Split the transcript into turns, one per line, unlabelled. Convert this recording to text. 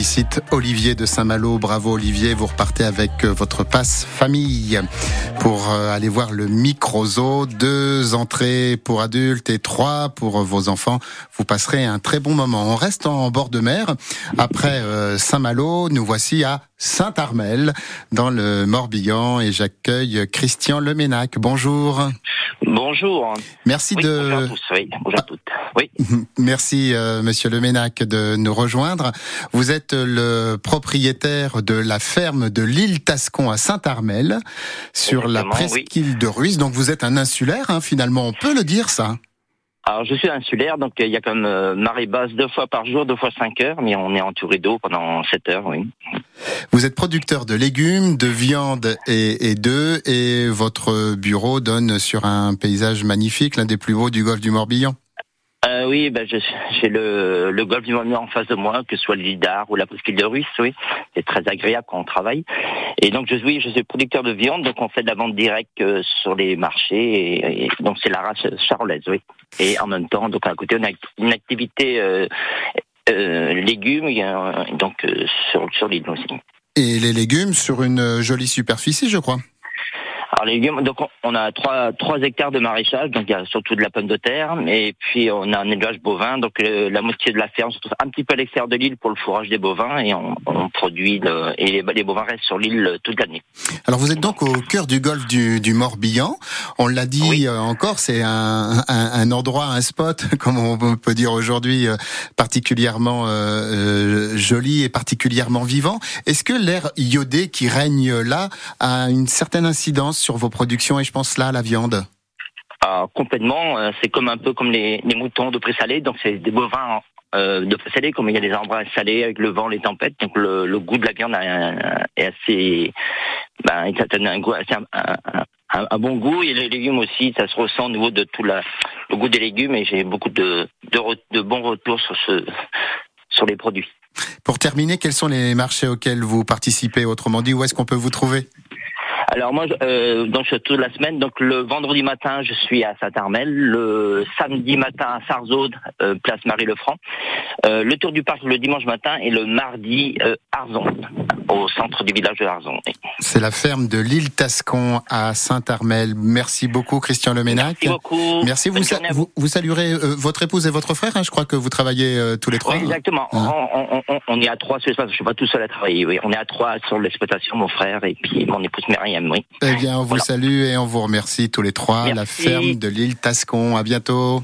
Félicite Olivier de Saint-Malo. Bravo Olivier, vous repartez avec euh, votre passe famille pour euh, aller voir le micro-zoo. Deux entrées pour adultes et trois pour vos enfants. Vous passerez un très bon moment. On reste en bord de mer. Après euh, Saint-Malo, nous voici à Saint-Armel dans le Morbihan et j'accueille Christian Leménac. Bonjour.
Bonjour.
Merci
Oui,
de...
Bonjour à tous, oui. Bonjour à toutes. Oui.
Merci, euh, Monsieur Leménac, de nous rejoindre. Vous êtes le propriétaire de la ferme de l'île Tascon à Saint-Armel, sur la
oui.
presqu'île de Ruisse. Donc vous êtes un insulaire, hein, finalement, on peut le dire ça.
Alors, je suis insulaire, donc euh, il y a comme euh, marée basse deux fois par jour, deux fois cinq heures, mais on est entouré d'eau pendant sept heures, oui.
Vous êtes producteur de légumes, de viande et, et d'œufs, et votre bureau donne sur un paysage magnifique, l'un des plus beaux du golfe du Morbihan.
Euh, oui, ben, j'ai le, le golfe du en face de moi, que ce soit l'île d'Ar ou la presqu'île de Ruisse, oui. C'est très agréable quand on travaille. Et donc, je, oui, je suis producteur de viande, donc on fait de la vente directe euh, sur les marchés, et, donc c'est la race charolaise, oui. Et en même temps, donc à côté, on a une activité euh, euh, légumes, euh, donc euh, sur, sur l'île aussi.
Et les légumes sur une jolie superficie, je crois.
Alors les légumes, donc on- a trois trois hectares de maraîchage, donc il y a surtout de la pomme de terre, et puis on a un élevage bovin, donc euh, la moitié de la ferme se trouve un petit peu à l'extérieur de l'île pour le fourrage des bovins, et on, on produit le- et les, les bovins restent sur l'île euh, toute l'année.
Alors vous êtes donc au cœur du golfe du, du Morbihan. On l'a dit
Oui.
euh, encore, c'est un, un, un endroit, un spot, comme on peut dire aujourd'hui, euh, particulièrement euh, joli et particulièrement vivant. Est-ce que l'air iodé qui règne là a une certaine incidence sur vos productions et je pense là à la viande.
Alors, complètement, euh, c'est comme un peu comme les, les moutons de présalé, donc c'est des bovins euh, de présalé, comme il y a des embruns salés avec le vent, les tempêtes, donc le, le goût de la viande est assez, ben, il un goût assez, un, un- un- un bon goût. Et les légumes aussi, ça se ressent au niveau de tout la, le goût des légumes. Et j'ai beaucoup de, de, re- de bons retours sur ce, sur les produits.
Pour terminer, quels sont les marchés auxquels vous participez Autrement dit, où est-ce qu'on peut vous trouver?
Alors moi, euh, donc je suis toute la semaine. Donc le vendredi matin, je suis à Saint-Armel. Le samedi matin à Sarzeau, euh, place Marie-Lefranc. Euh, le tour du parc le dimanche matin et le mardi Arzon, au centre du village de Arzon.
C'est la ferme de l'île Tascon à Saint-Armel. Merci beaucoup, Christian Leménac.
Merci beaucoup.
Merci. Vous, sa- vous, vous saluerez votre épouse et votre frère. hein, je crois que vous travaillez tous les trois.
Oui, exactement.
Hein.
On, on- on- on est à trois sur l'espace. Je suis pas tout seul à travailler. Oui, on est à trois sur l'exploitation, mon frère et puis mon épouse Myriam.
Eh bien, on vous
Voilà.
salue et on vous remercie tous les trois. La ferme de l'île Tascon. À bientôt.